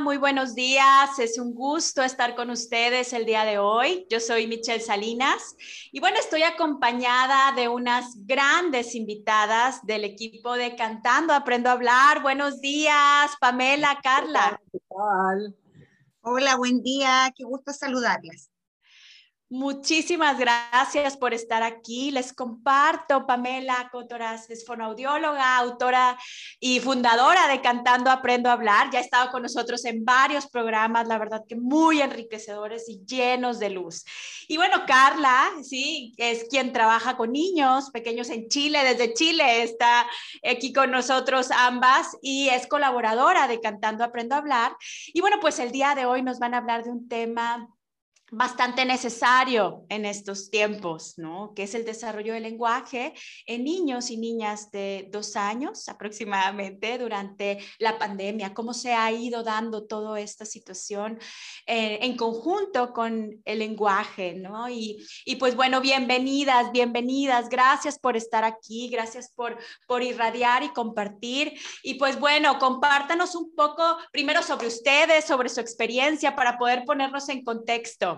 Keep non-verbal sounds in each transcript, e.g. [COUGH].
Muy buenos días. Es un gusto estar con ustedes el día de hoy. Yo soy Michelle Salinas y bueno, estoy acompañada de unas grandes invitadas del equipo de Cantando Aprendo a Hablar. Buenos días, Pamela, Carla. Hola, buen día. Qué gusto saludarlas. Muchísimas gracias por estar aquí. Les comparto, Pamela Cotoras es fonoaudióloga, autora y fundadora de Cantando Aprendo a Hablar. Ya ha estado con nosotros en varios programas, la verdad que muy enriquecedores y llenos de luz. Y bueno, Carla, sí, es quien trabaja con niños pequeños en Chile, desde Chile está aquí con nosotros ambas y es colaboradora de Cantando Aprendo a Hablar. Y bueno, pues el día de hoy nos van a hablar de un tema bastante necesario en estos tiempos, ¿no? Que es el desarrollo del lenguaje en niños y niñas de dos años aproximadamente durante la pandemia, cómo se ha ido dando toda esta situación eh, en conjunto con el lenguaje, ¿no? Y, y, pues bueno, bienvenidas, bienvenidas, gracias por estar aquí, gracias por, por irradiar y compartir. Y pues bueno, compártanos un poco primero sobre ustedes, sobre su experiencia para poder ponernos en contexto.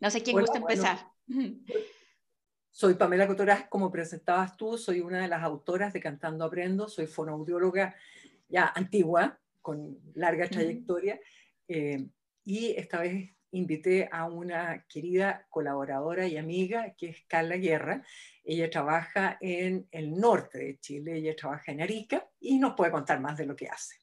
No sé quién gusta empezar. [LAUGHS] Soy Pamela Cotoraz, como presentabas tú, soy una de las autoras de Cantando Aprendo, soy fonoaudióloga ya antigua, con larga trayectoria, eh, y esta vez invité a una querida colaboradora y amiga que es Carla Guerra. Ella trabaja en el norte de Chile, ella trabaja en Arica y nos puede contar más de lo que hace.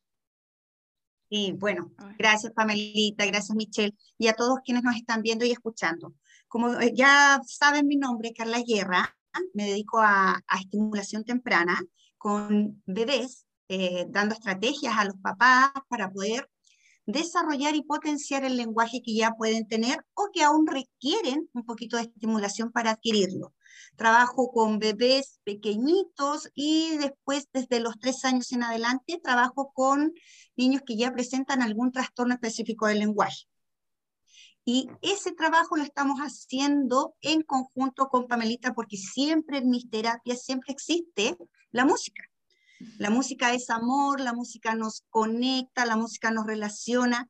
Y bueno, gracias Pamelita, gracias Michelle y a todos quienes nos están viendo y escuchando. Como eh, ya saben mi nombre, Carla Guerra, me dedico a, estimulación temprana con bebés, eh, dando estrategias a los papás para poder desarrollar y potenciar el lenguaje que ya pueden tener o que aún requieren un poquito de estimulación para adquirirlo. Trabajo con bebés pequeñitos y después desde los tres años en adelante trabajo con niños que ya presentan algún trastorno específico del lenguaje. Y ese trabajo lo estamos haciendo en conjunto con Pamelita porque siempre en mis terapias siempre existe la música. La música es amor, la música nos conecta, la música nos relaciona.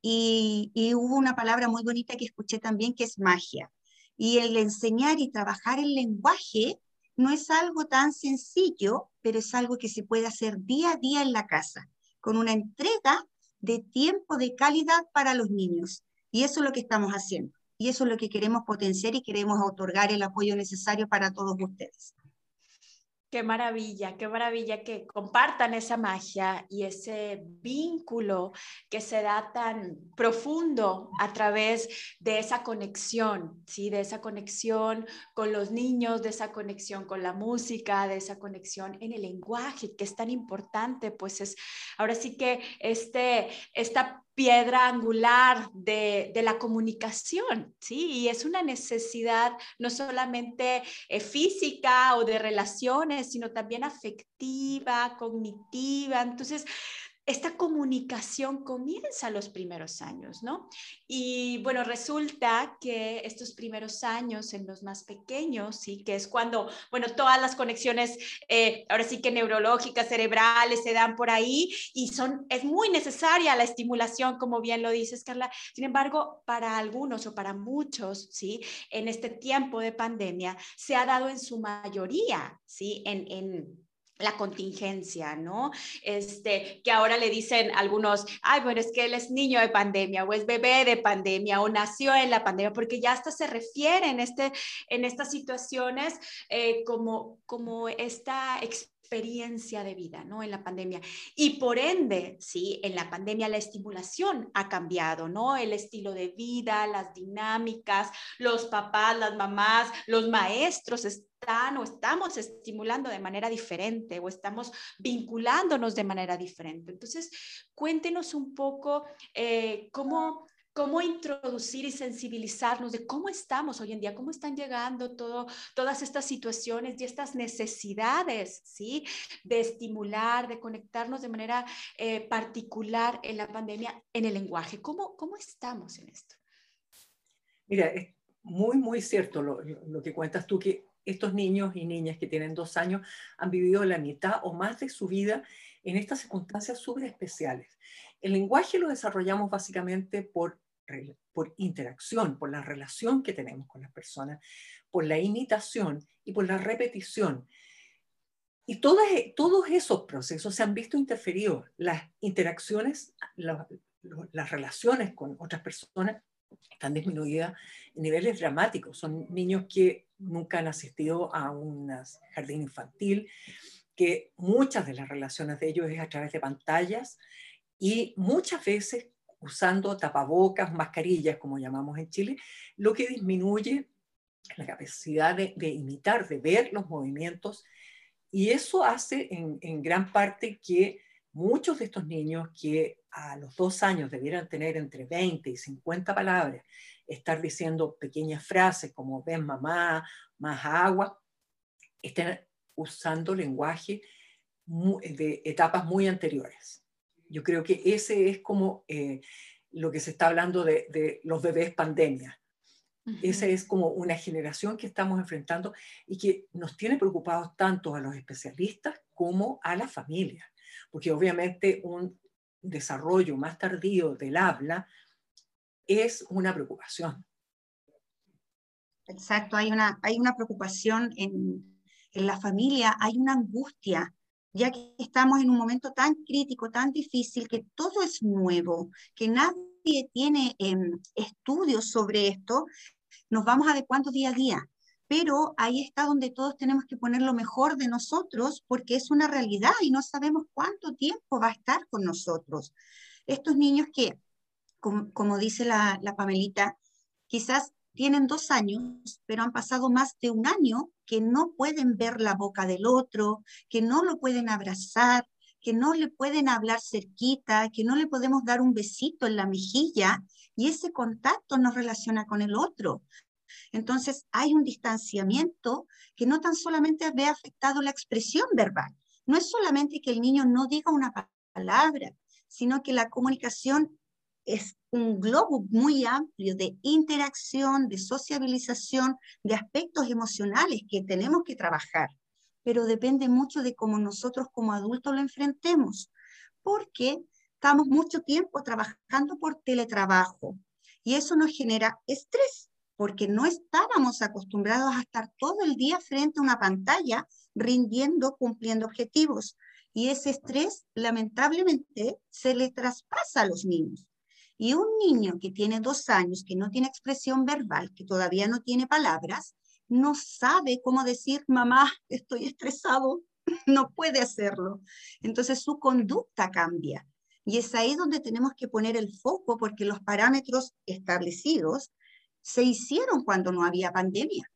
Y, y, hubo una palabra muy bonita que escuché también que es magia. Y el enseñar y trabajar el lenguaje no es algo tan sencillo, pero es algo que se puede hacer día a día en la casa, con una entrega de tiempo de calidad para los niños. Y eso es lo que estamos haciendo. Y eso es lo que queremos potenciar y queremos otorgar el apoyo necesario para todos ustedes. Qué maravilla, qué maravilla que compartan esa magia y ese vínculo que se da tan profundo a través de esa conexión, ¿sí? De esa conexión con los niños, de esa conexión con la música, de esa conexión en el lenguaje, que es tan importante, pues es, ahora sí que este, esta piedra angular de, la comunicación, ¿sí? Y es una necesidad no solamente eh, física o de relaciones, sino también afectiva, cognitiva. Entonces, esta comunicación comienza los primeros años, ¿no? Y bueno, resulta que estos primeros años en los más pequeños, sí, que es cuando, bueno, todas las conexiones, eh, ahora sí que neurológicas, cerebrales, se dan por ahí y son, es muy necesaria la estimulación, como bien lo dices, Carla. Sin embargo, para algunos o para muchos, sí, en este tiempo de pandemia, se ha dado en su mayoría, sí, en, en la contingencia, ¿no? Este, que ahora le dicen algunos, ay, bueno, es que él es niño de pandemia o es bebé de pandemia o nació en la pandemia, porque ya hasta se refiere en, este, en estas situaciones eh, como, como esta experiencia de vida, ¿no? En la pandemia. Y por ende, sí, en la pandemia la estimulación ha cambiado, ¿no? El estilo de vida, las dinámicas, los papás, las mamás, los maestros están o estamos estimulando de manera diferente o estamos vinculándonos de manera diferente. Entonces, cuéntenos un poco eh, cómo cómo introducir y sensibilizarnos de cómo estamos hoy en día, cómo están llegando todo, todas estas situaciones y estas necesidades, ¿sí? De estimular, de conectarnos de manera eh, particular en la pandemia, en el lenguaje. ¿Cómo, cómo estamos en esto? Mira, es muy, muy cierto lo, lo que cuentas tú, que estos niños y niñas que tienen dos años han vivido la mitad o más de su vida en estas circunstancias súper especiales. El lenguaje lo desarrollamos básicamente por, por interacción, por la relación que tenemos con las personas, por la imitación y por la repetición. Y todas, todos esos procesos se han visto interferidos. Las interacciones, las relaciones con otras personas están disminuidas en niveles dramáticos. Son niños que nunca han asistido a un jardín infantil, que muchas de las relaciones de ellos es a través de pantallas y muchas veces usando tapabocas, mascarillas, como llamamos en Chile, lo que disminuye la capacidad de, imitar, de ver los movimientos, y eso hace en, gran parte que muchos de estos niños que a los dos años debieran tener entre 20 y 50 palabras, estar diciendo pequeñas frases como ven mamá, más agua, estén usando lenguaje de etapas muy anteriores. Yo creo que ese es como eh, lo que se está hablando de, los bebés pandemia. Esa es como una generación que estamos enfrentando y que nos tiene preocupados tanto a los especialistas como a la familia, porque obviamente un desarrollo más tardío del habla es una preocupación. Exacto, hay una, hay una preocupación en, en la familia, hay una angustia ya que estamos en un momento tan crítico, tan difícil, que todo es nuevo, que nadie tiene em, estudios sobre esto, nos vamos adecuando día a día. Pero ahí está donde todos tenemos que poner lo mejor de nosotros porque es una realidad y no sabemos cuánto tiempo va a estar con nosotros. Estos niños que, como, dice la, la Pamelita, quizás tienen dos años, pero han pasado más de un año que no pueden ver la boca del otro, que no lo pueden abrazar, que no le pueden hablar cerquita, que no le podemos dar un besito en la mejilla y ese contacto nos relaciona con el otro. Entonces hay un distanciamiento que no tan solamente ve afectado la expresión verbal, no es solamente que el niño no diga una palabra, sino que la comunicación es un globo muy amplio de interacción, de sociabilización, de aspectos emocionales que tenemos que trabajar, pero depende mucho de cómo nosotros como adultos lo enfrentemos, porque estamos mucho tiempo trabajando por teletrabajo y eso nos genera estrés, porque no estábamos acostumbrados a estar todo el día frente a una pantalla rindiendo, cumpliendo objetivos. Y ese estrés, lamentablemente, se le traspasa a los niños. Y un niño que tiene dos años, que no tiene expresión verbal, que todavía no tiene palabras, no sabe cómo decir, mamá, estoy estresado, [LAUGHS] no puede hacerlo. Entonces su conducta cambia. Y es ahí donde tenemos que poner el foco porque los parámetros establecidos se hicieron cuando no había pandemia.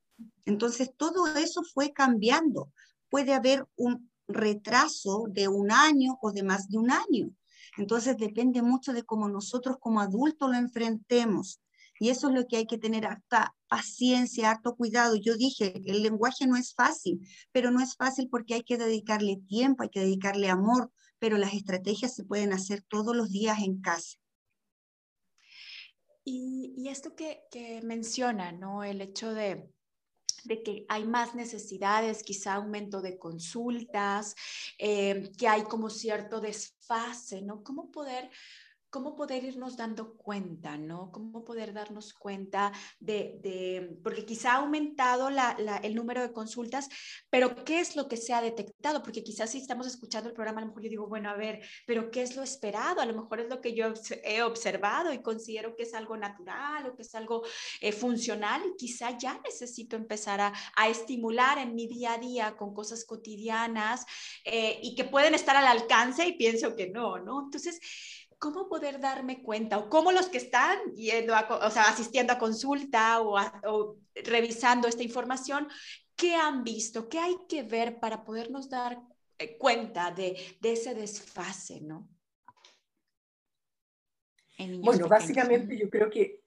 Entonces todo eso fue cambiando. Puede haber un retraso de un año o de más de un año. Entonces depende mucho de cómo nosotros como adultos lo enfrentemos. Y eso es lo que hay que tener harta paciencia, harto cuidado. Yo dije, el lenguaje no es fácil, pero no es fácil porque hay que dedicarle tiempo, hay que dedicarle amor, pero las estrategias se pueden hacer todos los días en casa. Y, esto que, que menciona, ¿no? El hecho de, de que hay más necesidades, quizá aumento de consultas, eh, que hay como cierto desfase, ¿no? ¿Cómo poder cómo poder irnos dando cuenta, ¿no? Cómo poder darnos cuenta de, porque quizá ha aumentado el número de consultas, pero ¿qué es lo que se ha detectado? Porque quizás si estamos escuchando el programa, a lo mejor yo digo, bueno, a ver, pero ¿qué es lo esperado? A lo mejor es lo que yo he observado y considero que es algo natural o que es algo eh, funcional y quizá ya necesito empezar a, estimular en mi día a día con cosas cotidianas eh, y que pueden estar al alcance y pienso que no, ¿no? Entonces, ¿cómo poder darme cuenta? O cómo los que están yendo o sea, asistiendo a consulta o, revisando esta información, ¿qué han visto? ¿Qué hay que ver para podernos dar eh, cuenta de, ese desfase, no? Bueno, básicamente yo creo que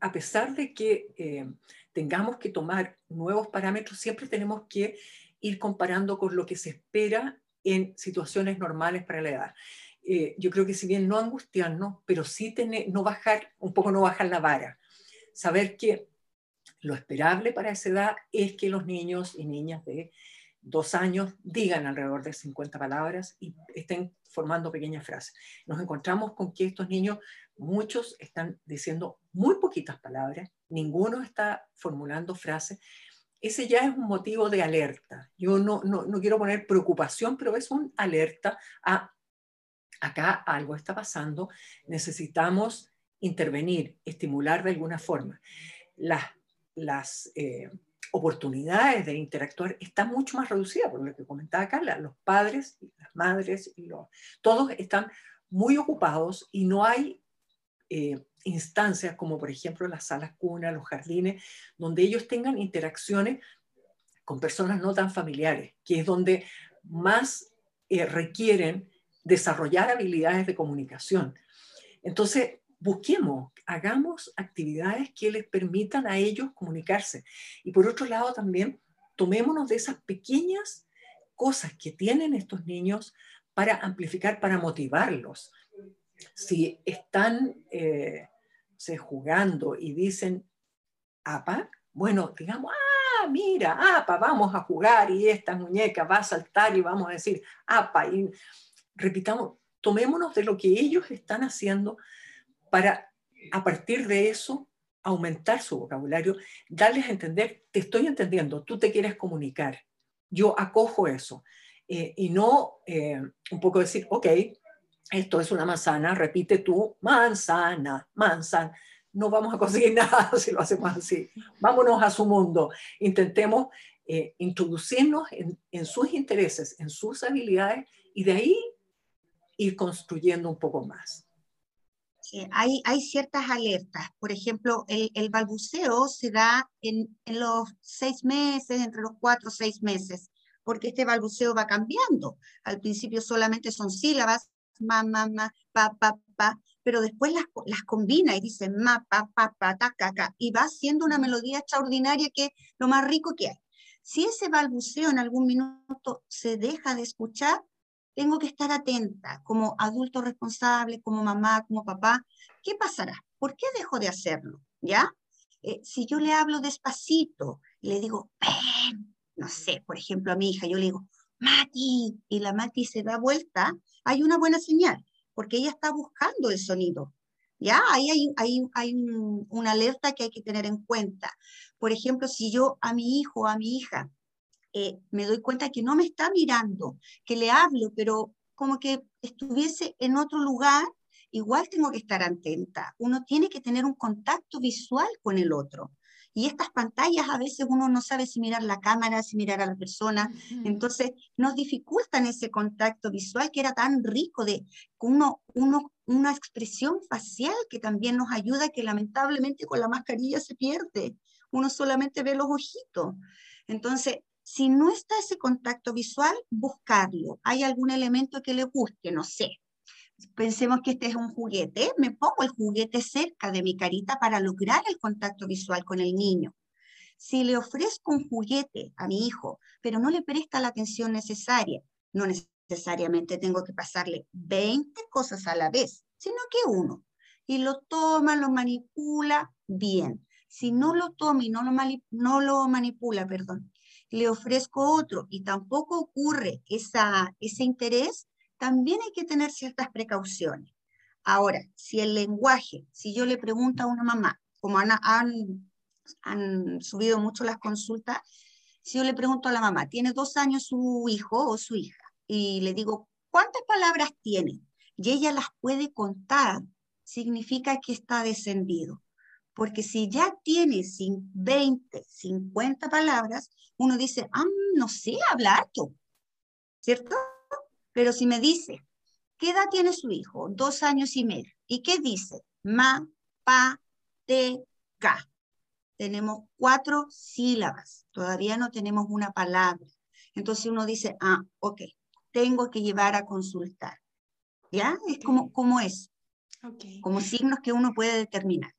a pesar de que eh, tengamos que tomar nuevos parámetros, siempre tenemos que ir comparando con lo que se espera en situaciones normales para la edad. Eh, yo creo que si bien no angustiarnos, pero sí tener, no bajar, un poco no bajar la vara. Saber que lo esperable para esa edad es que los niños y niñas de, dos años digan alrededor de 50 palabras y estén formando pequeñas frases. Nos encontramos con que estos niños, muchos están diciendo muy poquitas palabras, ninguno está formulando frases. Ese ya es un motivo de alerta. Yo no, no, no quiero poner preocupación, pero es un alerta a acá algo está pasando, necesitamos intervenir, estimular de alguna forma. Las, las eh, oportunidades de interactuar están mucho más reducidas, por lo que comentaba Carla, los padres, las madres, y los, todos están muy ocupados y no hay eh, instancias como por ejemplo las salas cuna, los jardines, donde ellos tengan interacciones con personas no tan familiares, que es donde más eh, requieren desarrollar habilidades de comunicación. Entonces, busquemos, hagamos actividades que les permitan a ellos comunicarse. Y por otro lado también, tomémonos de esas pequeñas cosas que tienen estos niños para amplificar, para motivarlos. Si están eh, se jugando y dicen, apa, bueno, digamos, ah, mira, apa, vamos a jugar y esta muñeca va a saltar y vamos a decir, apa, y repitamos, tomémonos de lo que ellos están haciendo para, a partir de eso, aumentar su vocabulario, darles a entender, te estoy entendiendo, tú te quieres comunicar, yo acojo eso. Eh, y no eh, un poco decir, ok, esto es una manzana, repite tú, manzana, manzana. No vamos a conseguir [LAUGHS] nada si lo hacemos así. Vámonos a su mundo. Intentemos eh, introducirnos en, en, sus intereses, en sus habilidades y de ahí ir construyendo un poco más. hay, hay ciertas alertas. Por ejemplo, el, balbuceo se da en, los seis meses, entre los cuatro o seis meses, porque este balbuceo va cambiando. Al principio solamente son sílabas, ma, ma, ma, pa, pa, pa, pero después las, combina y dice ma, pa, pa, pa, ta, ca, y va haciendo una melodía extraordinaria que es lo más rico que hay. Si ese balbuceo en algún minuto se deja de escuchar, tengo que estar atenta como adulto responsable, como mamá, como papá. ¿Qué pasará? ¿Por qué dejo de hacerlo? ¿Ya? Eh, si yo le hablo despacito, le digo, ven, no sé, por ejemplo, a mi hija, yo le digo, Mati, y la Mati se da vuelta, hay una buena señal, porque ella está buscando el sonido. ¿Ya? Ahí hay, hay, hay una alerta que hay que tener en cuenta. Por ejemplo, si yo a mi hijo o a mi hija eh, me doy cuenta que no me está mirando, que le hablo, pero como que estuviese en otro lugar, igual tengo que estar atenta. Uno tiene que tener un contacto visual con el otro. Y estas pantallas a veces uno no sabe si mirar la cámara, si mirar a la persona. Entonces nos dificultan ese contacto visual que era tan rico de uno, uno, una expresión facial que también nos ayuda, que lamentablemente con la mascarilla se pierde. Uno solamente ve los ojitos. Entonces, si no está ese contacto visual, buscarlo. ¿Hay algún elemento que le guste? No sé. Pensemos que este es un juguete. Me pongo el juguete cerca de mi carita para lograr el contacto visual con el niño. Si le ofrezco un juguete a mi hijo, pero no le presta la atención necesaria, no necesariamente tengo que pasarle 20 cosas a la vez, sino que uno. Y lo toma, lo manipula, bien. Si no lo toma y no lo, no lo manipula, perdón, le ofrezco otro y tampoco ocurre esa, ese interés, también hay que tener ciertas precauciones. Ahora, si el lenguaje, si yo le pregunto a una mamá, como han, han, han subido mucho las consultas, si yo le pregunto a la mamá, tiene dos años su hijo o su hija, y le digo, ¿cuántas palabras tiene? Y ella las puede contar, significa que está descendido. Porque si ya tiene 20, 50 palabras, uno dice, ah, no sé hablar tú, ¿cierto? Pero si me dice, ¿qué edad tiene su hijo? Dos años y medio. ¿Y qué dice? Ma, pa, te, ca. Tenemos cuatro sílabas, todavía no tenemos una palabra. Entonces uno dice, ah, ok, tengo que llevar a consultar. ¿Ya? Es como, como es. Como signos que uno puede determinar.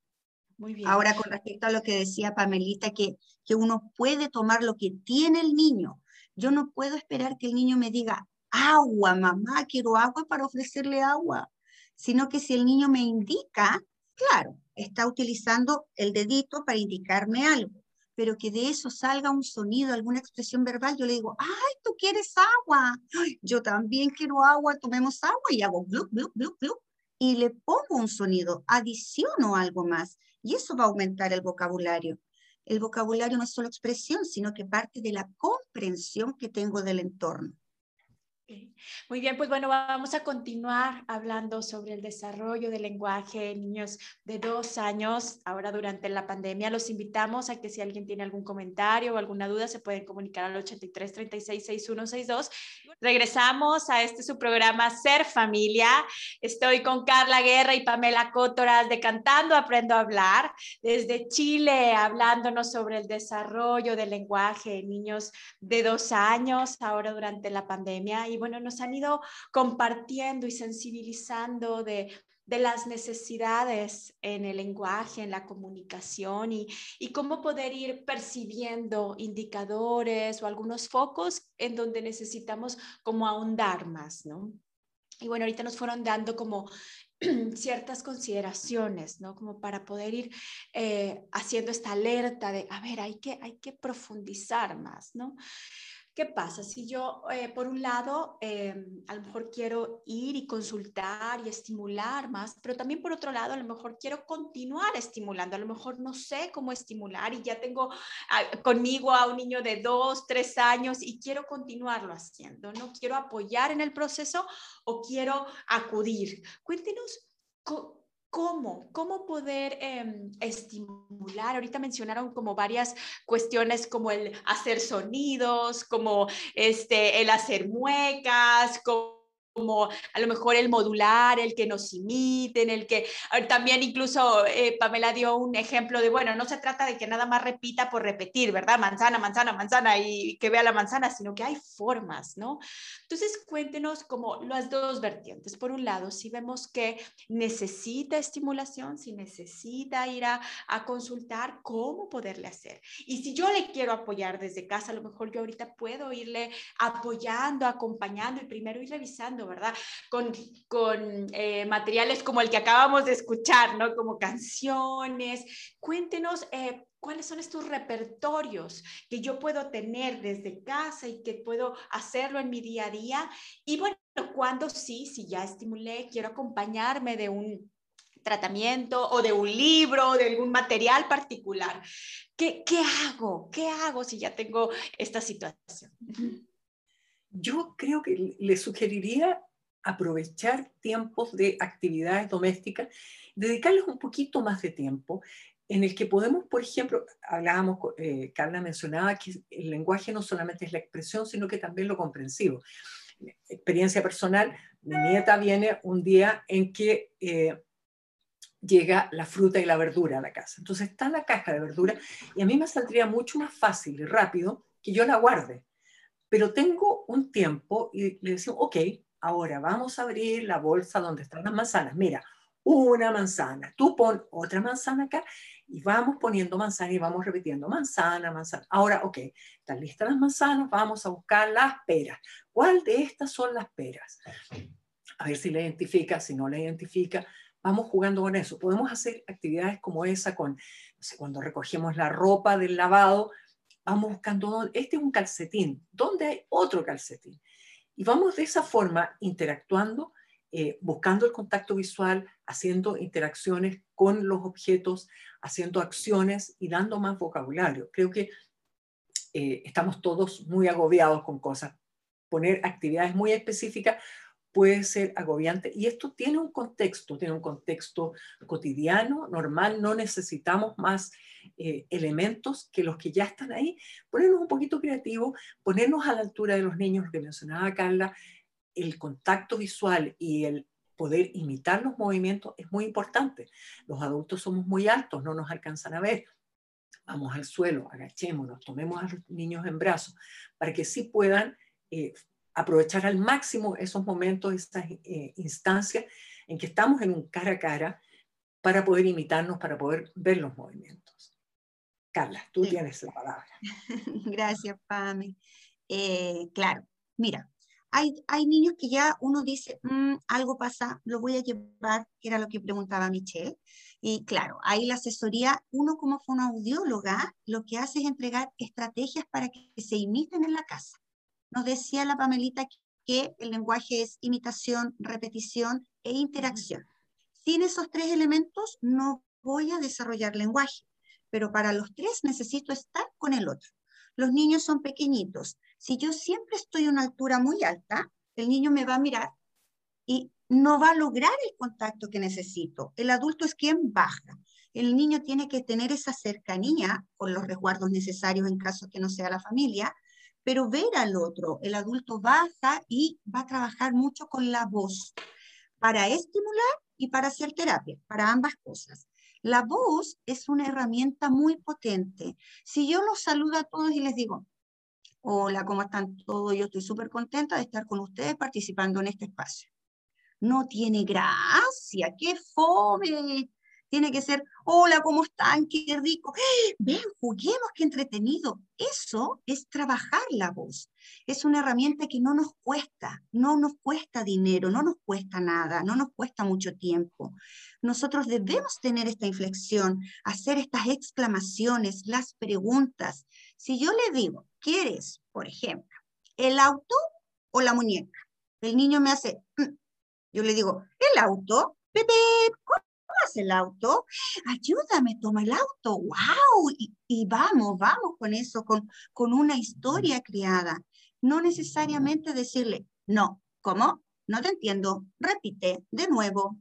Ahora, con respecto a lo que decía Pamelita, que, que uno puede tomar lo que tiene el niño. Yo no puedo esperar que el niño me diga, agua, mamá, quiero agua para ofrecerle agua, sino que si el niño me indica, claro, está utilizando el dedito para indicarme algo. pero que de eso salga un sonido, alguna expresión verbal, yo le digo, ay, tú quieres agua, yo también quiero agua, tomemos agua y hago blup, blup, blup, blup, y le pongo un sonido, adiciono algo más, y eso va a aumentar el vocabulario. El vocabulario no es solo expresión, sino que parte de la comprensión que tengo del entorno. Muy bien, pues bueno, vamos a continuar hablando sobre el desarrollo del lenguaje en niños de dos años, ahora durante la pandemia. Los invitamos a que si alguien tiene algún comentario o alguna duda, se pueden comunicar al 83 36 6162. Regresamos a este su programa Ser Familia. Estoy con Carla Guerra y Pamela Cótoras de Cantando Aprendo a Hablar, desde Chile, hablándonos sobre el desarrollo del lenguaje en niños de dos años, ahora durante la pandemia. Y bueno, nos han ido compartiendo y sensibilizando de, las necesidades en el lenguaje, en la comunicación y, y, cómo poder ir percibiendo indicadores o algunos focos en donde necesitamos como ahondar más, ¿no? Y bueno, ahorita nos fueron dando como [CLEARS THROAT] ciertas consideraciones, ¿no? Como para poder ir eh, haciendo esta alerta de, a ver, hay que, hay que profundizar más, ¿no? ¿Qué pasa? Si yo, eh, por un lado, em, a lo mejor quiero ir y consultar y estimular más, pero también por otro lado, a lo mejor quiero continuar estimulando, a lo mejor no sé cómo estimular y ya tengo conmigo a un niño de dos, tres años y quiero continuarlo haciendo, ¿no? Quiero apoyar en el proceso o quiero acudir. Cuéntenos ¿Cómo? ¿Cómo poder em, estimular? Ahorita mencionaron como varias cuestiones como el hacer sonidos, como este, el hacer muecas, como como a lo mejor el modular, el que nos imiten, el que también incluso eh, Pamela dio un ejemplo de, bueno, no se trata de que nada más repita por repetir, ¿verdad? Manzana, manzana, manzana y que vea la manzana, sino que hay formas, ¿no? Entonces cuéntenos como las dos vertientes. Por un lado, si vemos que necesita estimulación, si necesita ir a, a consultar, ¿cómo poderle hacer? Y si yo le quiero apoyar desde casa, a lo mejor yo ahorita puedo irle apoyando, acompañando y primero ir revisando ¿verdad? Con, con eh, materiales como el que acabamos de escuchar, ¿no? Como canciones. Cuéntenos. Eh, ¿Cuáles son estos repertorios que yo puedo tener desde casa y que puedo hacerlo en mi día a día? Y bueno, cuando sí, si ya estimulé, quiero acompañarme de un tratamiento o de un libro o de algún material particular. ¿Qué, ¿Qué hago? ¿Qué hago si ya tengo esta situación? Yo creo que le sugeriría aprovechar tiempos de actividades domésticas, dedicarles un poquito más de tiempo, en el que podemos, por ejemplo, hablábamos, eh, Carla mencionaba que el lenguaje no solamente es la expresión, sino que también lo comprensivo. Experiencia personal, mi nieta viene un día en que eh, llega la fruta y la verdura a la casa. Entonces está la caja de verdura y a mí me saldría mucho más fácil y rápido que yo la guarde pero tengo un tiempo y le decimos, ok, ahora vamos a abrir la bolsa donde están las manzanas. Mira, una manzana, tú pon otra manzana acá y vamos poniendo manzana y vamos repitiendo manzana, manzana. Ahora, ok, están listas las manzanas, vamos a buscar las peras. ¿Cuál de estas son las peras? A ver si la identifica, si no la identifica, vamos jugando con eso. Podemos hacer actividades como esa con, cuando recogemos la ropa del lavado, vamos buscando, este es un calcetín, ¿dónde hay otro calcetín? Y vamos de esa forma interactuando, eh, buscando el contacto visual, haciendo interacciones con los objetos, haciendo acciones y dando más vocabulario. Creo que eh, estamos todos muy agobiados con cosas. Poner actividades muy específicas puede ser agobiante y esto tiene un contexto, tiene un contexto cotidiano, normal, no necesitamos más eh, elementos que los que ya están ahí, ponernos un poquito creativo, ponernos a la altura de los niños, lo que mencionaba Carla, el contacto visual y el poder imitar los movimientos es muy importante. Los adultos somos muy altos, no nos alcanzan a ver. Vamos al suelo, agachémonos, tomemos a los niños en brazos para que sí puedan eh, aprovechar al máximo esos momentos, esas eh, instancias en que estamos en un cara a cara para poder imitarnos, para poder ver los movimientos. Carla, tú tienes la palabra. [LAUGHS] Gracias, Pame. Eh, claro, mira, hay, hay niños que ya uno dice, mm, algo pasa, lo voy a llevar, que era lo que preguntaba Michelle. Y claro, ahí la asesoría, uno como fonoaudióloga, lo que hace es entregar estrategias para que se imiten en la casa. Nos decía la Pamelita que el lenguaje es imitación, repetición e interacción. Sin esos tres elementos no voy a desarrollar lenguaje, pero para los tres necesito estar con el otro. Los niños son pequeñitos. Si yo siempre estoy a una altura muy alta, el niño me va a mirar y no va a lograr el contacto que necesito. El adulto es quien baja. El niño tiene que tener esa cercanía con los resguardos necesarios en caso que no sea la familia, pero ver al otro. El adulto baja y va a trabajar mucho con la voz para estimular y para hacer terapia, para ambas cosas. La voz es una herramienta muy potente. Si yo los saludo a todos y les digo, hola, ¿cómo están todos? Yo estoy súper contenta de estar con ustedes participando en este espacio. No tiene gracia, qué fome. Tiene que ser, hola, ¿cómo están? Qué rico. Ven, juguemos, qué entretenido. Eso es trabajar la voz. Es una herramienta que no nos cuesta, no nos cuesta dinero, no nos cuesta nada, no nos cuesta mucho tiempo. Nosotros debemos tener esta inflexión, hacer estas exclamaciones, las preguntas. Si yo le digo, ¿quieres, por ejemplo, el auto o la muñeca? El niño me hace, mm". yo le digo, el auto, Pepe, el auto? Ayúdame, toma el auto. ¡Wow! Y, vamos, vamos con eso, con, con una historia creada. No necesariamente decirle, no, ¿cómo? No te entiendo. Repite de nuevo.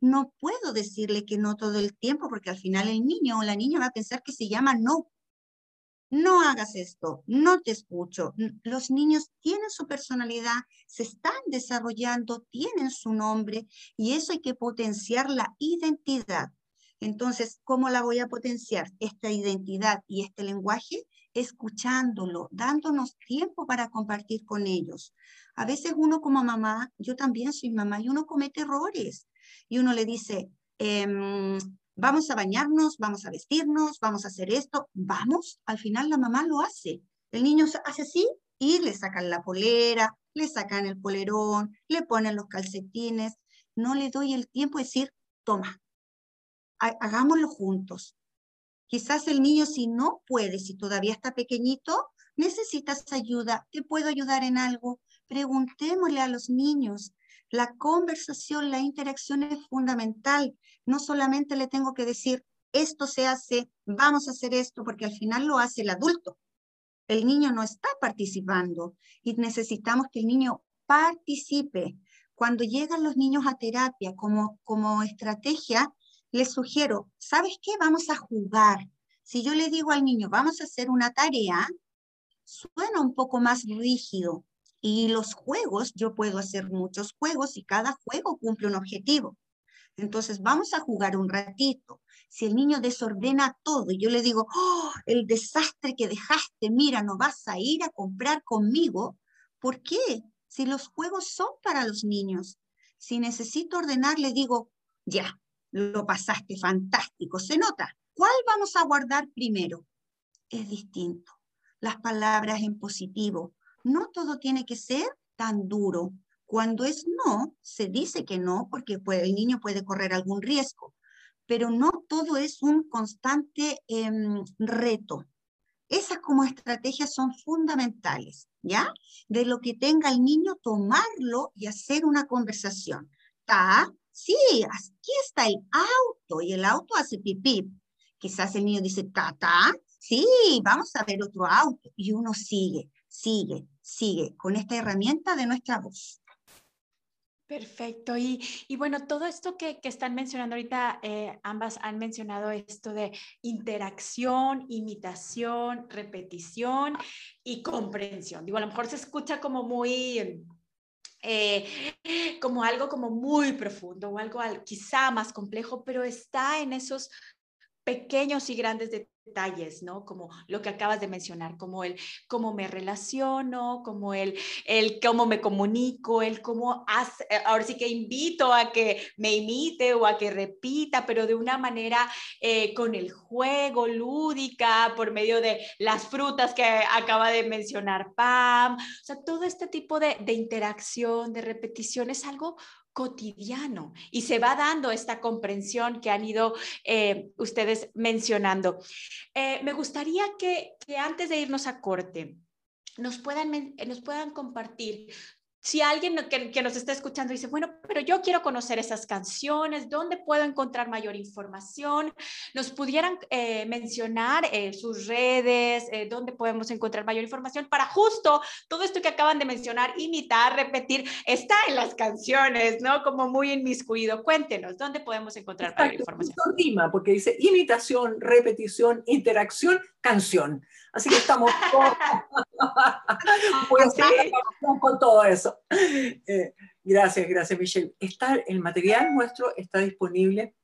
No puedo decirle que no todo el tiempo porque al final el niño o la niña va a pensar que se llama no no hagas esto, no te escucho. Los niños tienen su personalidad, se están desarrollando, tienen su nombre y eso hay que potenciar la identidad. Entonces, ¿cómo la voy a potenciar? Esta identidad y este lenguaje, escuchándolo, dándonos tiempo para compartir con ellos. A veces uno como mamá, yo también soy mamá, y uno comete errores. Y uno le dice, em, vamos a bañarnos, vamos a vestirnos, vamos a hacer esto, vamos, al final la mamá lo hace. El niño hace así y le sacan la polera, le sacan el polerón, le ponen los calcetines. No le doy el tiempo de decir, toma, hagámoslo juntos. Quizás el niño si no puede, si todavía está pequeñito, necesitas ayuda, te puedo ayudar en algo. Preguntémosle a los niños, la conversación, la interacción es fundamental. No solamente le tengo que decir, esto se hace, vamos a hacer esto, porque al final lo hace el adulto. El niño no está participando y necesitamos que el niño participe. Cuando llegan los niños a terapia como, como estrategia, les sugiero, ¿sabes qué? Vamos a jugar. Si yo le digo al niño, vamos a hacer una tarea, suena un poco más rígido, y los juegos, yo puedo hacer muchos juegos y cada juego cumple un objetivo. Entonces, vamos a jugar un ratito. Si el niño desordena todo yo le digo, oh, el desastre que dejaste, mira, no vas a ir a comprar conmigo, ¿por qué? Si los juegos son para los niños. Si necesito ordenar, le digo, ya, lo pasaste fantástico, se nota. ¿Cuál vamos a guardar primero? Es distinto. Las palabras en positivo, no todo tiene que ser tan duro. Cuando es no, se dice que no porque el niño puede correr algún riesgo, pero no todo es un constante em, reto. Esas como estrategias son fundamentales, ¿ya? De lo que tenga el niño, tomarlo y hacer una conversación. ¿Está? Sí, aquí está el auto y el auto hace pipí. Quizás el niño dice, ta, sí, vamos a ver otro auto y uno sigue sigue, sigue con esta herramienta de nuestra voz. Perfecto. Y, bueno, todo esto que, están mencionando ahorita, eh, ambas han mencionado esto de interacción, imitación, repetición y comprensión. Digo, a lo mejor se escucha como muy, eh, como algo como muy profundo o algo quizá más complejo, pero está en esos pequeños y grandes detalles, ¿no? Como lo que acabas de mencionar, como el cómo me relaciono, como el, el cómo me comunico, el cómo hace, eh, ahora sí que invito a que me imite o a que repita, pero de una manera eh, con el juego, lúdica, por medio de las frutas que acaba de mencionar Pam. O sea, todo este tipo de, de interacción, de repetición es algo cotidiano y se va dando esta comprensión que han ido eh, ustedes mencionando. Eh, me gustaría que, que, antes de irnos a corte nos puedan, nos puedan compartir si alguien que, nos está escuchando dice, bueno, pero yo quiero conocer esas canciones, ¿dónde puedo encontrar mayor información? ¿Nos pudieran eh, mencionar eh, sus redes, eh, dónde podemos encontrar mayor información para justo todo esto que acaban de mencionar, imitar, repetir, está en las canciones, ¿no? Como muy inmiscuido. Cuéntenos, ¿dónde podemos encontrar mayor información? rima, porque dice imitación, repetición, interacción, canción. Así que estamos [LAUGHS] con todo eso. Eh, gracias, gracias Michelle. Está, el material nuestro está disponible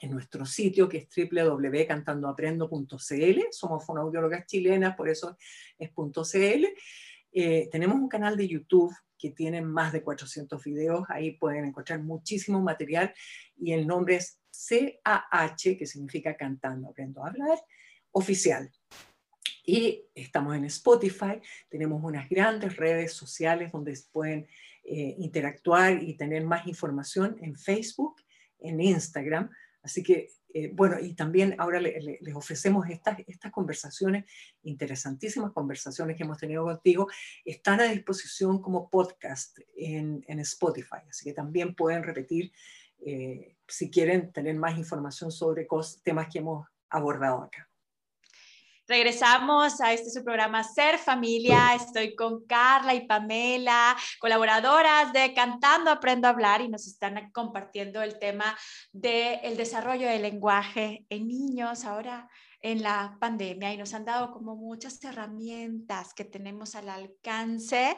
en nuestro sitio que es www.cantandoaprendo.cl. Somos fonoaudiólogas chilenas, por eso es .cl. Eh, tenemos un canal de YouTube que tiene más de 400 videos. Ahí pueden encontrar muchísimo material y el nombre es CAH, que significa Cantando Aprendo a Hablar, oficial. Y estamos en Spotify, tenemos unas grandes redes sociales donde pueden eh, interactuar y tener más información en Facebook, en Instagram. Así que, eh, bueno, y también ahora les ofrecemos estas, estas conversaciones, interesantísimas conversaciones que hemos tenido contigo, están a disposición como podcast en, en Spotify. Así que también pueden repetir eh, si quieren tener más información sobre temas que hemos abordado acá. Regresamos a este su programa Ser Familia. Estoy con Carla y Pamela, colaboradoras de Cantando Aprendo a Hablar y nos están compartiendo el tema del desarrollo del lenguaje en niños. Ahora en la pandemia y nos han dado como muchas herramientas que tenemos al alcance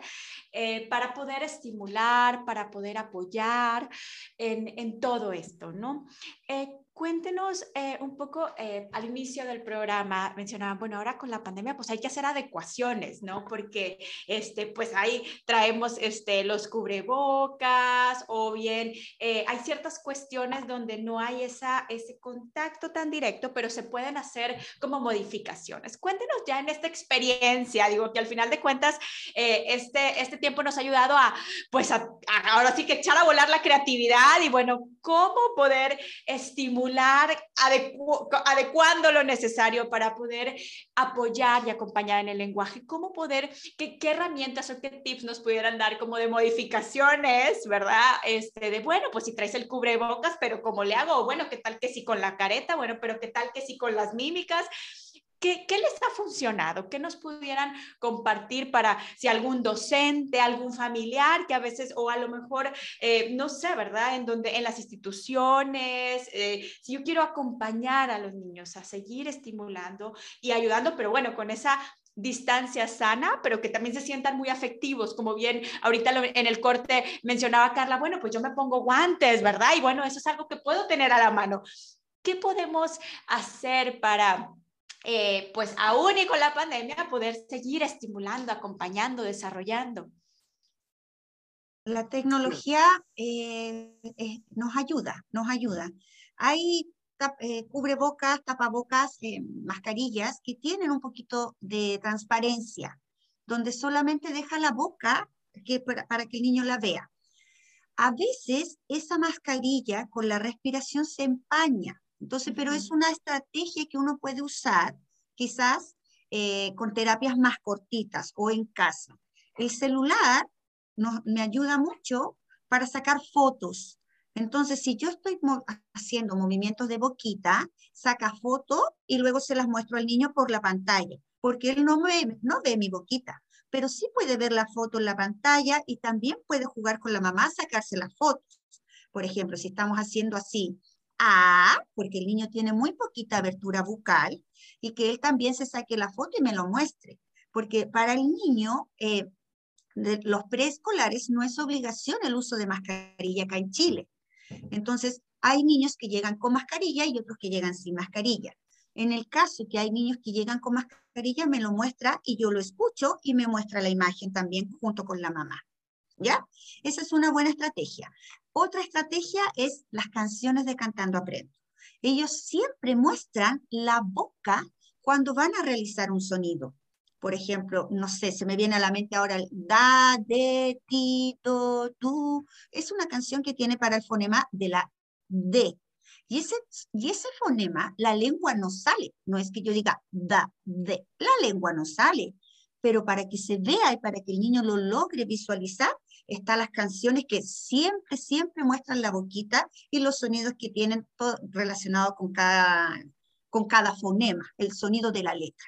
eh, para poder estimular, para poder apoyar en, todo esto, ¿no? Eh, cuéntenos eh, un poco al inicio del programa, mencionaban, bueno, ahora con la pandemia pues hay que hacer adecuaciones, ¿no? Porque este, pues ahí traemos este, los cubrebocas o bien hay ciertas cuestiones donde no hay ese contacto tan directo, pero se pueden hacer como modificaciones. Cuéntenos ya en esta experiencia, digo que al final de cuentas eh, este, este tiempo nos ha ayudado a, pues ahora sí que echar a volar la creatividad y bueno, cómo poder estimular adecuando lo necesario para poder apoyar y acompañar en el lenguaje, cómo poder, qué, qué herramientas o qué tips nos pudieran dar como de modificaciones, ¿verdad? Este, de bueno, pues si traes el cubrebocas, pero ¿cómo le hago? Bueno, ¿qué tal que si con la careta? Bueno, pero ¿qué tal que si con las mímica? ¿Qué, ¿Qué, les ha funcionado? ¿Qué nos pudieran compartir para si algún docente, algún familiar que a veces, o a lo mejor, eh, no sé, ¿verdad? En donde, en las instituciones, eh, si yo quiero acompañar a los niños a seguir estimulando y ayudando, pero bueno, con esa distancia sana, pero que también se sientan muy afectivos, como bien ahorita en el corte mencionaba Carla, bueno, pues yo me pongo guantes, ¿verdad? Y bueno, eso es algo que puedo tener a la mano. ¿Qué podemos hacer para, eh, pues aún y con la pandemia, poder seguir estimulando, acompañando, desarrollando? La tecnología eh, eh, nos ayuda, nos ayuda. Hay cubrebocas, tapabocas, mascarillas que tienen un poquito de transparencia, donde solamente deja la boca que, para que el niño la vea. A veces esa mascarilla con la respiración se empaña entonces, pero es una estrategia que uno puede usar quizás eh, con terapias más cortitas o en casa. El celular me ayuda mucho para sacar fotos. Entonces, si yo estoy haciendo movimientos de boquita, saca foto y luego se las muestro al niño por la pantalla, porque él no ve, no ve mi boquita, pero sí puede ver la foto en la pantalla y también puede jugar con la mamá, sacarse las fotos. Por ejemplo, si estamos haciendo así, a, porque el niño tiene muy poquita abertura bucal, y que él también se saque la foto y me lo muestre. Porque para el niño, eh, de los preescolares no es obligación el uso de mascarilla acá en Chile. Entonces, Hay niños que llegan con mascarilla y otros que llegan sin mascarilla. En el caso que hay niños que llegan con mascarilla, me lo muestra y yo lo escucho y me muestra la imagen también junto con la mamá. ¿Ya? Esa es una buena estrategia. Otra estrategia es las canciones de Cantando Aprendo. Ellos siempre muestran la boca cuando van a realizar un sonido. Por ejemplo, no sé, se me viene a la mente ahora el da, de, ti, do, du. Es una canción que tiene para el fonema de la D. Y ese, y ese fonema, la lengua no sale. No es que yo diga da, de. La lengua no sale. Pero para que se vea y para que el niño lo logre visualizar, están las canciones que siempre, siempre muestran la boquita y los sonidos que tienen todo relacionado con cada, con cada fonema, el sonido de la letra.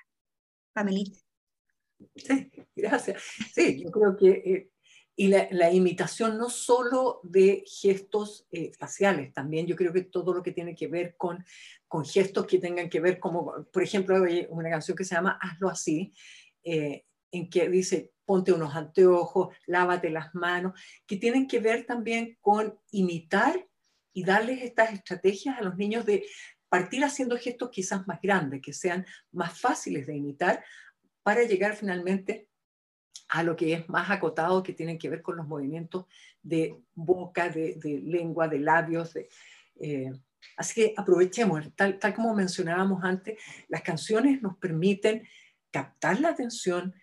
Pamelita. Sí, gracias. Sí, yo creo que, eh, y la, imitación no solo de gestos eh, faciales, también yo creo que todo lo que tiene que ver con, con gestos que tengan que ver, como por ejemplo, hay una canción que se llama Hazlo así, eh, en que dice, ponte unos anteojos, lávate las manos, que tienen que ver también con imitar y darles estas estrategias a los niños de partir haciendo gestos quizás más grandes, que sean más fáciles de imitar, para llegar finalmente a lo que es más acotado, que tienen que ver con los movimientos de boca, de, lengua, de labios. Eh, así que aprovechemos, tal, tal como mencionábamos antes, las canciones nos permiten captar la atención,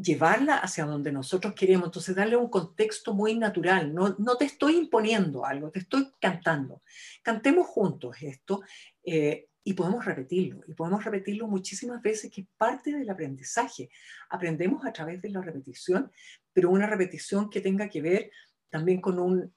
llevarla hacia donde nosotros queremos, entonces darle un contexto muy natural, no, no te estoy imponiendo algo, te estoy cantando. Cantemos juntos esto eh, y podemos repetirlo, y podemos repetirlo muchísimas veces, que es parte del aprendizaje. Aprendemos a través de la repetición, pero una repetición que tenga que ver también con un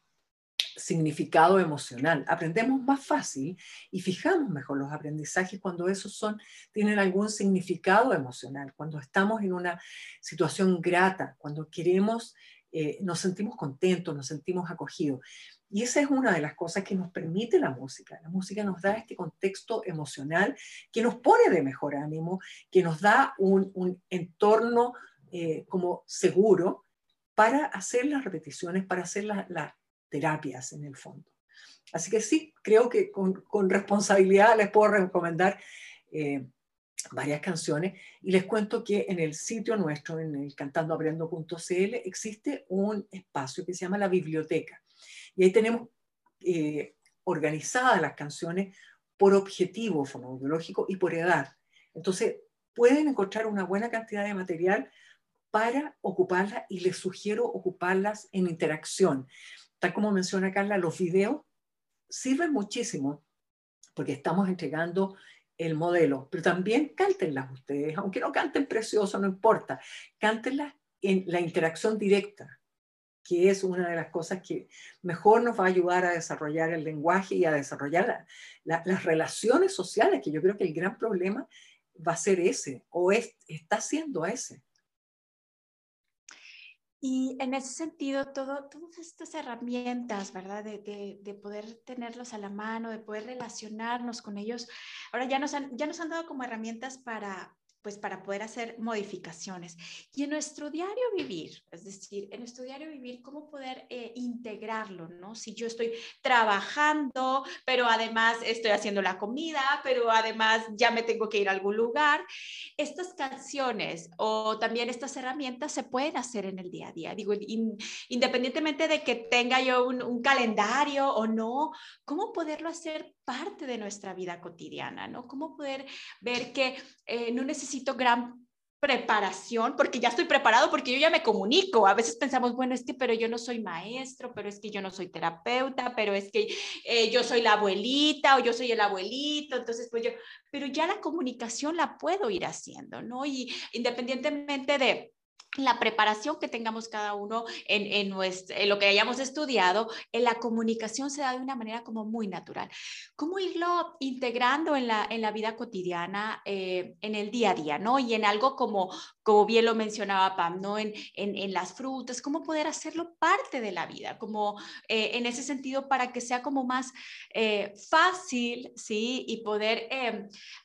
significado emocional. Aprendemos más fácil y fijamos mejor los aprendizajes cuando esos son, tienen algún significado emocional, cuando estamos en una situación grata, cuando queremos, eh, nos sentimos contentos, nos sentimos acogidos. Y esa es una de las cosas que nos permite la música. La música nos da este contexto emocional que nos pone de mejor ánimo, que nos da un, entorno eh, como seguro para hacer las repeticiones, para hacer las terapias en el fondo. Así que sí, creo que con, responsabilidad les puedo recomendar eh, varias canciones y les cuento que en el sitio nuestro, en el cantandoaprendo.cl, existe un espacio que se llama la biblioteca. Y ahí tenemos eh, organizadas las canciones por objetivo fonoaudiológico y por edad. Entonces, pueden encontrar una buena cantidad de material para ocuparlas y les sugiero ocuparlas en interacción tal como menciona Carla, los videos sirven muchísimo porque estamos entregando el modelo, pero también cántenlas ustedes, aunque no canten precioso, no importa, cántenlas en la interacción directa, que es una de las cosas que mejor nos va a ayudar a desarrollar el lenguaje y a desarrollar las relaciones sociales, que yo creo que el gran problema va a ser ese, o está siendo ese. Y en ese sentido, todo, todas estas herramientas, ¿verdad? De, de, poder tenerlos a la mano, de poder relacionarnos con ellos, ahora ya nos han, ya nos han dado como herramientas para, pues para poder hacer modificaciones. Y en nuestro diario vivir, es decir, en nuestro diario vivir, cómo poder eh, integrarlo, ¿no? Si yo estoy trabajando, pero además estoy haciendo la comida, pero además ya me tengo que ir a algún lugar, estas canciones o también estas herramientas se pueden hacer en el día a día. Digo, independientemente de que tenga yo un, calendario o no, cómo poderlo hacer parte de nuestra vida cotidiana, ¿no? Cómo poder ver que eh, no necesito gran preparación, porque ya estoy preparado, porque yo ya me comunico. A veces pensamos, bueno, es que, pero yo no soy maestro, pero es que yo no soy terapeuta, pero es que eh, yo soy la abuelita o yo soy el abuelito, entonces pues yo, pero ya la comunicación la puedo ir haciendo, ¿no? Y independientemente de la preparación que tengamos cada uno en, en, nuestro, lo que hayamos estudiado, en la comunicación se da de una manera como muy natural. ¿Cómo irlo integrando en la, en la vida cotidiana, eh, en el día a día, ¿no? Y en algo como, como bien lo mencionaba Pam, ¿no? En, en, en las frutas, cómo poder hacerlo parte de la vida, como eh, en ese sentido para que sea como más eh, fácil, ¿sí? Y poder,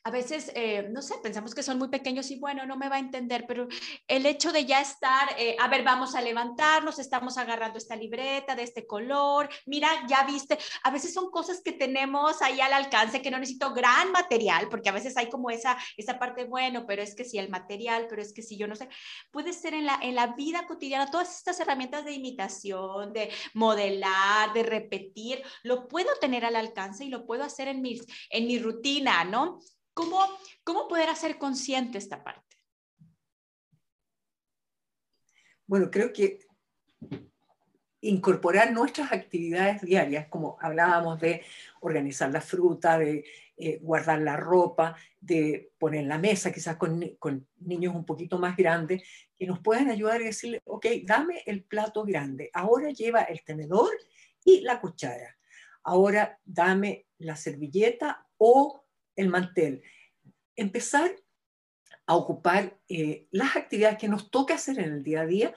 a veces, no sé, pensamos que son muy pequeños y bueno, no me va a entender, pero el hecho de ya estar, eh, a ver, vamos a levantarnos, estamos agarrando esta libreta de este color, mira, ya viste, a veces son cosas que tenemos ahí al alcance, que no necesito gran material, porque a veces hay como esa, esa parte, bueno, pero es que si el material, pero es que si yo no sé, puede ser en la, en la vida cotidiana, todas estas herramientas de imitación, de modelar, de repetir, lo puedo tener al alcance y lo puedo hacer en, mis, en mi rutina, ¿no? ¿Cómo, ¿Cómo poder hacer consciente esta parte? Bueno, creo que incorporar nuestras actividades diarias, como hablábamos de organizar la fruta, de eh, guardar la ropa, de poner la mesa, quizás con, niños un poquito más grandes, que nos puedan ayudar y decirle, ok, dame el plato grande, ahora lleva el tenedor y la cuchara, ahora dame la servilleta o el mantel. Empezar a ocupar eh, las actividades que nos toca hacer en el día a día,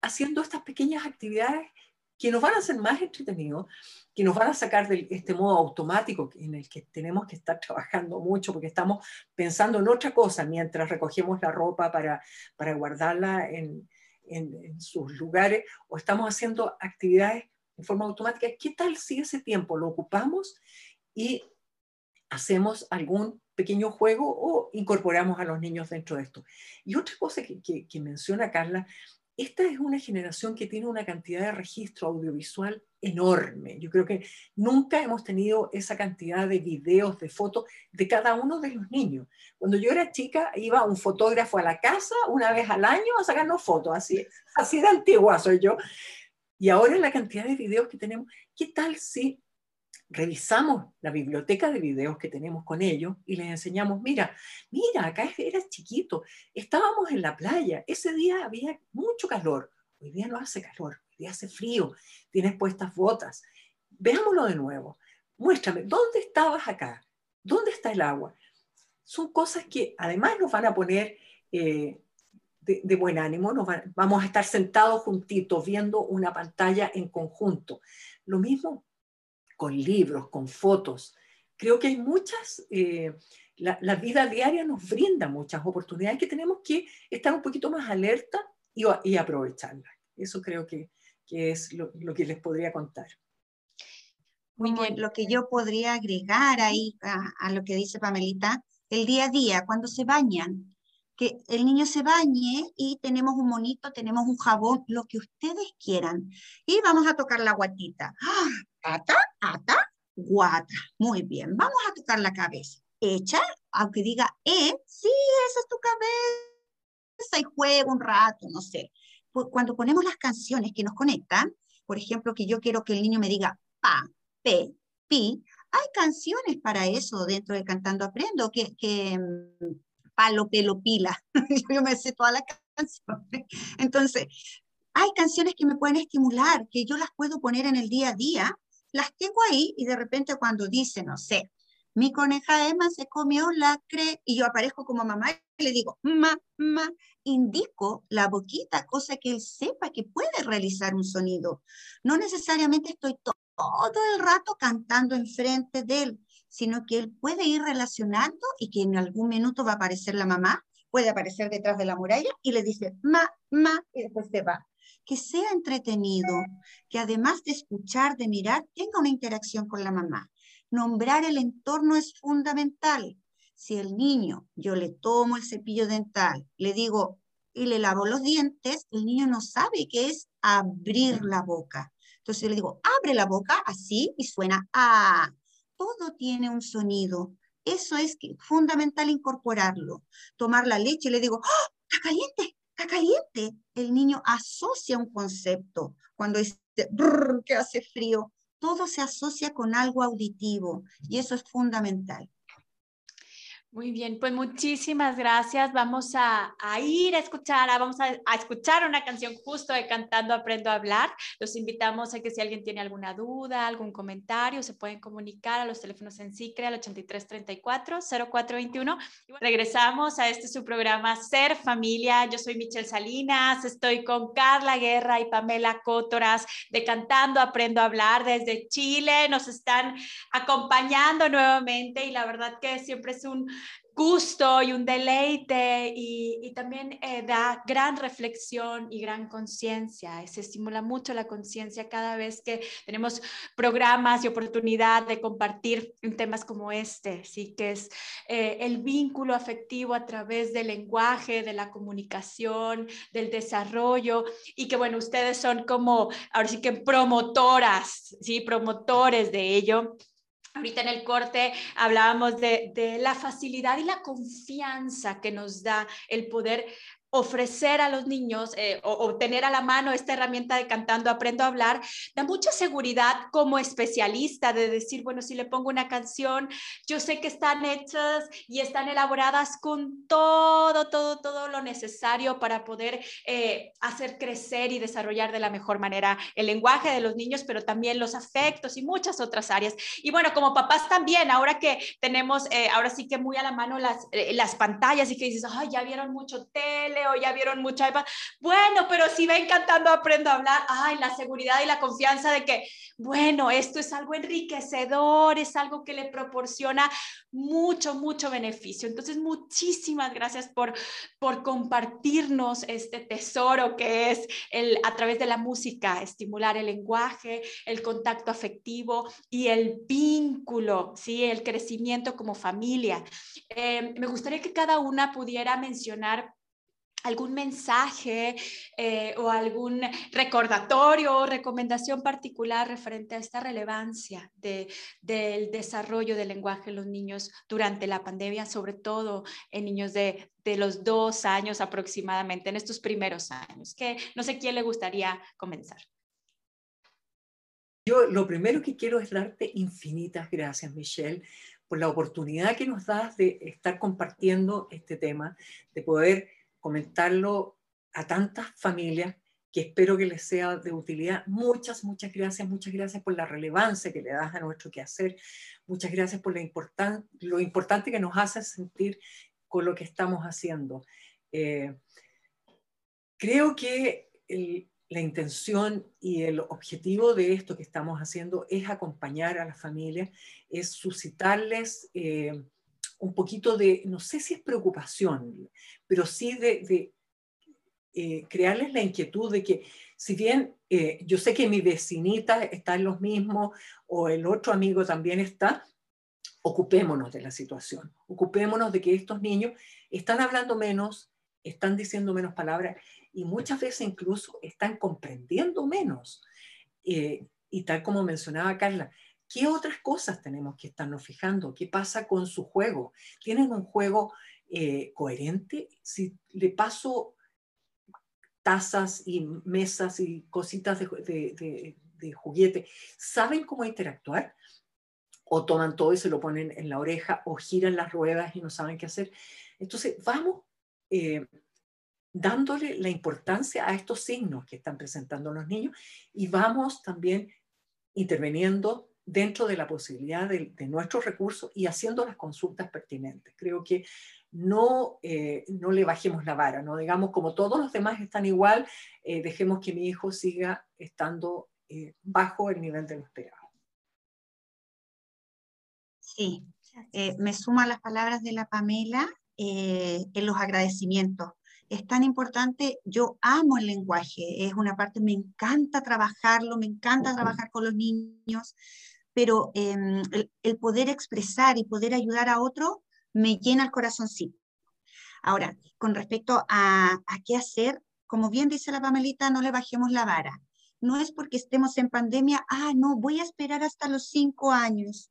haciendo estas pequeñas actividades que nos van a hacer más entretenidos, que nos van a sacar de este modo automático en el que tenemos que estar trabajando mucho porque estamos pensando en otra cosa mientras recogemos la ropa para, para guardarla en, en, sus lugares o estamos haciendo actividades en forma automática. ¿Qué tal si ese tiempo lo ocupamos y hacemos algún pequeño juego o incorporamos a los niños dentro de esto. Y otra cosa que, menciona Carla, esta es una generación que tiene una cantidad de registro audiovisual enorme. Yo creo que nunca hemos tenido esa cantidad de videos, de fotos de cada uno de los niños. Cuando yo era chica, iba un fotógrafo a la casa una vez al año a sacarnos fotos, así, así de antigua soy yo. Y ahora la cantidad de videos que tenemos, ¿qué tal si revisamos la biblioteca de videos que tenemos con ellos y les enseñamos, mira, mira, acá eras chiquito, estábamos en la playa, ese día había mucho calor, hoy día no hace calor, hoy día hace frío, tienes puestas botas, veámoslo de nuevo, muéstrame, ¿dónde estabas acá? ¿Dónde está el agua? Son cosas que además nos van a poner eh, de, buen ánimo, nos vamos a estar sentados juntitos viendo una pantalla en conjunto. Lo mismo con libros, con fotos. Creo que hay muchas, eh, la, vida diaria nos brinda muchas oportunidades que tenemos que estar un poquito más alerta y, y aprovecharlas. Eso creo que, que es lo, lo, que les podría contar. Muy bien, lo que yo podría agregar ahí a, a lo que dice Pamelita, el día a día, cuando se bañan, que el niño se bañe y tenemos un monito, tenemos un jabón, lo que ustedes quieran. Y vamos a tocar la guatita. ¡Ah! Ata, ata, guata. Muy bien, vamos a tocar la cabeza. Echa, aunque diga, eh, sí, esa es tu cabeza y juega un rato, no sé. Cuando ponemos las canciones que nos conectan, por ejemplo, que yo quiero que el niño me diga pa, pe, pi, hay canciones para eso dentro de Cantando Aprendo, que, que mm, palo, pelo, pila. [LAUGHS] yo me sé todas las canciones. Entonces, hay canciones que me pueden estimular, que yo las puedo poner en el día a día las tengo ahí y de repente cuando dice, no sé, mi coneja Emma se comió la cre y yo aparezco como mamá y le digo, ma, ma, indico la boquita, cosa que él sepa que puede realizar un sonido. No necesariamente estoy todo el rato cantando enfrente de él, sino que él puede ir relacionando y que en algún minuto va a aparecer la mamá, puede aparecer detrás de la muralla y le dice, ma, ma, y después se va que sea entretenido, que además de escuchar, de mirar, tenga una interacción con la mamá. Nombrar el entorno es fundamental. Si el niño, yo le tomo el cepillo dental, le digo y le lavo los dientes, el niño no sabe qué es abrir la boca. Entonces le digo, abre la boca así y suena a. Todo tiene un sonido. Eso es fundamental incorporarlo. Tomar la leche y le digo, ¡Oh, está caliente! caliente. El niño asocia un concepto. Cuando dice que hace frío, todo se asocia con algo auditivo y eso es fundamental. Muy bien, pues muchísimas gracias. Vamos a, ir a escuchar, vamos a, escuchar una canción justo de Cantando Aprendo a Hablar. Los invitamos a que si alguien tiene alguna duda, algún comentario, se pueden comunicar a los teléfonos en SICRE al 8334-0421. Regresamos a este su programa Ser Familia. Yo soy Michelle Salinas, estoy con Carla Guerra y Pamela Cótoras de Cantando Aprendo a Hablar desde Chile. Nos están acompañando nuevamente y la verdad que siempre es un gusto y un deleite y, también eh, da gran reflexión y gran conciencia. Se estimula mucho la conciencia cada vez que tenemos programas y oportunidad de compartir en temas como este, ¿sí? que es eh, el vínculo afectivo a través del lenguaje, de la comunicación, del desarrollo y que bueno, ustedes son como, ahora sí que promotoras, ¿sí? promotores de ello. Ahorita en el corte hablábamos de, de, la facilidad y la confianza que nos da el poder ofrecer a los niños eh, o, tener a la mano esta herramienta de cantando aprendo a hablar, da mucha seguridad como especialista de decir, bueno, si le pongo una canción, yo sé que están hechas y están elaboradas con todo, todo, todo lo necesario para poder eh, hacer crecer y desarrollar de la mejor manera el lenguaje de los niños, pero también los afectos y muchas otras áreas. Y bueno, como papás también, ahora que tenemos, eh, ahora sí que muy a la mano las, las pantallas y que dices, ay, ya vieron mucho tele o ya vieron mucha Bueno, pero si ven cantando aprendo a hablar, ay, la seguridad y la confianza de que, bueno, esto es algo enriquecedor, es algo que le proporciona mucho, mucho beneficio. Entonces, muchísimas gracias por, por compartirnos este tesoro que es el, a través de la música, estimular el lenguaje, el contacto afectivo y el vínculo, ¿sí? el crecimiento como familia. Eh, me gustaría que cada una pudiera mencionar algún mensaje eh, o algún recordatorio o recomendación particular referente a esta relevancia de, del desarrollo del lenguaje en los niños durante la pandemia, sobre todo en niños de, de los dos años aproximadamente, en estos primeros años. Que no sé quién le gustaría comenzar. Yo lo primero que quiero es darte infinitas gracias, Michelle, por la oportunidad que nos das de estar compartiendo este tema, de poder comentarlo a tantas familias que espero que les sea de utilidad. Muchas, muchas gracias, muchas gracias por la relevancia que le das a nuestro quehacer. Muchas gracias por la lo importante que nos hace sentir con lo que estamos haciendo. Eh, creo que la intención y el objetivo de esto que estamos haciendo es acompañar a las familias, es suscitarles... Eh, un poquito de, no sé si es preocupación, pero sí de, eh, crearles la inquietud de que si bien eh, yo sé que mi vecinita está en los mismos o el otro amigo también está, ocupémonos de la situación, ocupémonos de que estos niños están hablando menos, están diciendo menos palabras y muchas veces incluso están comprendiendo menos. Eh, y tal como mencionaba Carla, ¿Qué otras cosas tenemos que estarnos fijando? ¿Qué pasa con su juego? ¿Tienen un juego eh, coherente? Si le paso tazas y mesas y cositas de, juguete, ¿saben cómo interactuar? O toman todo y se lo ponen en la oreja o giran las ruedas y no saben qué hacer. Entonces, vamos eh, dándole la importancia a estos signos que están presentando los niños y vamos también interviniendo dentro de la posibilidad de, nuestros recursos y haciendo las consultas pertinentes. Creo que no, eh, no le bajemos la vara, no digamos como todos los demás están igual, eh, dejemos que mi hijo siga estando eh, bajo el nivel de lo esperado. Sí, me suma las palabras de la Pamela en los agradecimientos. Es tan importante, yo amo el lenguaje, es una parte, me encanta trabajarlo, me encanta trabajar con los niños, pero em, el, poder expresar y poder ayudar a otro me llena el corazoncito. Ahora, con respecto a, a qué hacer, como bien dice la Pamelita, no le bajemos la vara. No es porque estemos en pandemia, ah, no, voy a esperar hasta los cinco años.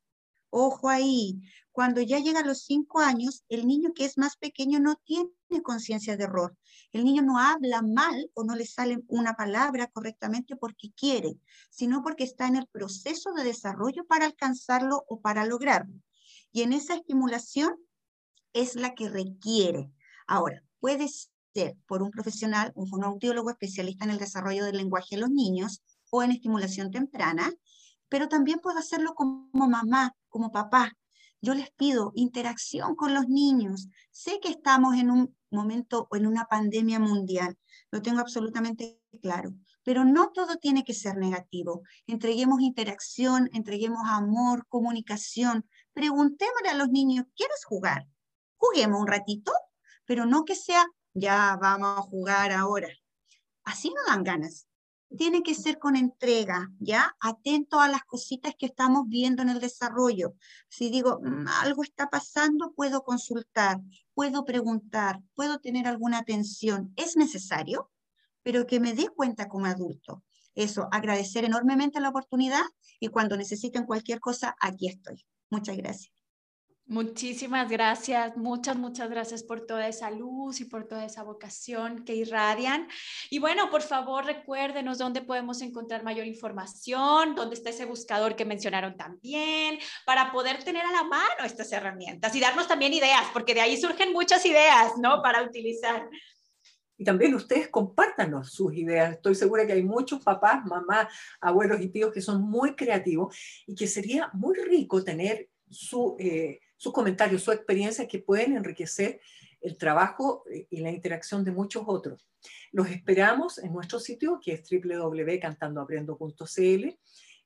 Ojo ahí, cuando ya llega a los cinco años, el niño que es más pequeño no tiene conciencia de error. El niño no habla mal o no le sale una palabra correctamente porque quiere, sino porque está en el proceso de desarrollo para alcanzarlo o para lograrlo. Y en esa estimulación es la que requiere. Ahora, puede ser por un profesional, un fonoaudiólogo especialista en el desarrollo del lenguaje de los niños o en estimulación temprana, pero también puedo hacerlo como mamá, como papá. Yo les pido interacción con los niños. Sé que estamos en un momento o en una pandemia mundial, lo tengo absolutamente claro, pero no todo tiene que ser negativo. Entreguemos interacción, entreguemos amor, comunicación. Preguntémosle a los niños, ¿quieres jugar? juguemos un ratito, pero no que sea, ya vamos a jugar ahora. Así no dan ganas. Tiene que ser con entrega, ¿ya? Atento a las cositas que estamos viendo en el desarrollo. Si digo, mm, algo está pasando, puedo consultar, puedo preguntar, puedo tener alguna atención. Es necesario, pero que me dé cuenta como adulto. Eso, agradecer enormemente la oportunidad y cuando necesiten cualquier cosa, aquí estoy. Muchas gracias. Muchísimas gracias, muchas, muchas gracias por toda esa luz y por toda esa vocación que irradian. Y bueno, por favor, recuérdenos dónde podemos encontrar mayor información, dónde está ese buscador que mencionaron también, para poder tener a la mano estas herramientas y darnos también ideas, porque de ahí surgen muchas ideas, ¿no? Para utilizar. Y también ustedes compártanos sus ideas. Estoy segura que hay muchos papás, mamás, abuelos y tíos que son muy creativos y que sería muy rico tener su... Eh, sus comentarios, su experiencia que pueden enriquecer el trabajo eh, y la interacción de muchos otros. Los esperamos en nuestro sitio que es www.cantandoaprendo.cl,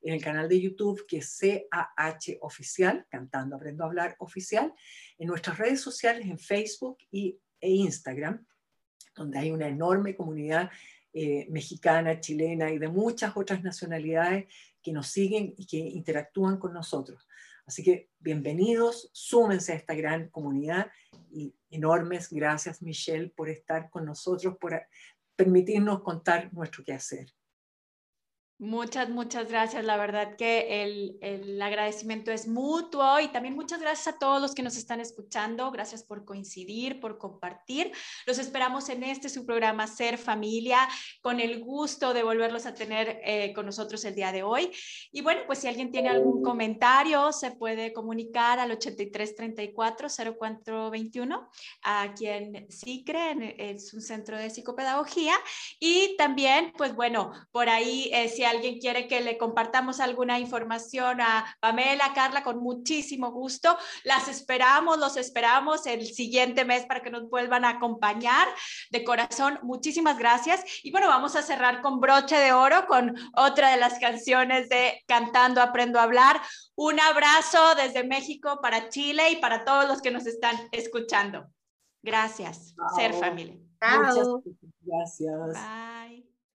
en el canal de YouTube que es CAH Oficial, Cantando Aprendo a Hablar Oficial, en nuestras redes sociales en Facebook y, e Instagram, donde hay una enorme comunidad eh, mexicana, chilena y de muchas otras nacionalidades que nos siguen y que interactúan con nosotros. Así que bienvenidos, súmense a esta gran comunidad y enormes gracias Michelle por estar con nosotros, por permitirnos contar nuestro quehacer. Muchas, muchas gracias. La verdad que el, agradecimiento es mutuo y también muchas gracias a todos los que nos están escuchando. Gracias por coincidir, por compartir. Los esperamos en este su programa Ser Familia, con el gusto de volverlos a tener eh, con nosotros el día de hoy. Y bueno, pues si alguien tiene algún comentario, se puede comunicar al 8334-0421, aquí en CICRE, es un centro de psicopedagogía. Y también, pues bueno, por ahí, eh, si alguien quiere que le compartamos alguna información a Pamela, Carla, con muchísimo gusto. Las esperamos, los esperamos el siguiente mes para que nos vuelvan a acompañar. De corazón, muchísimas gracias. Y bueno, vamos a cerrar con broche de oro con otra de las canciones de Cantando Aprendo a Hablar. Un abrazo desde México para Chile y para todos los que nos están escuchando. Gracias. Ser familia. Chao. Gracias. Bye.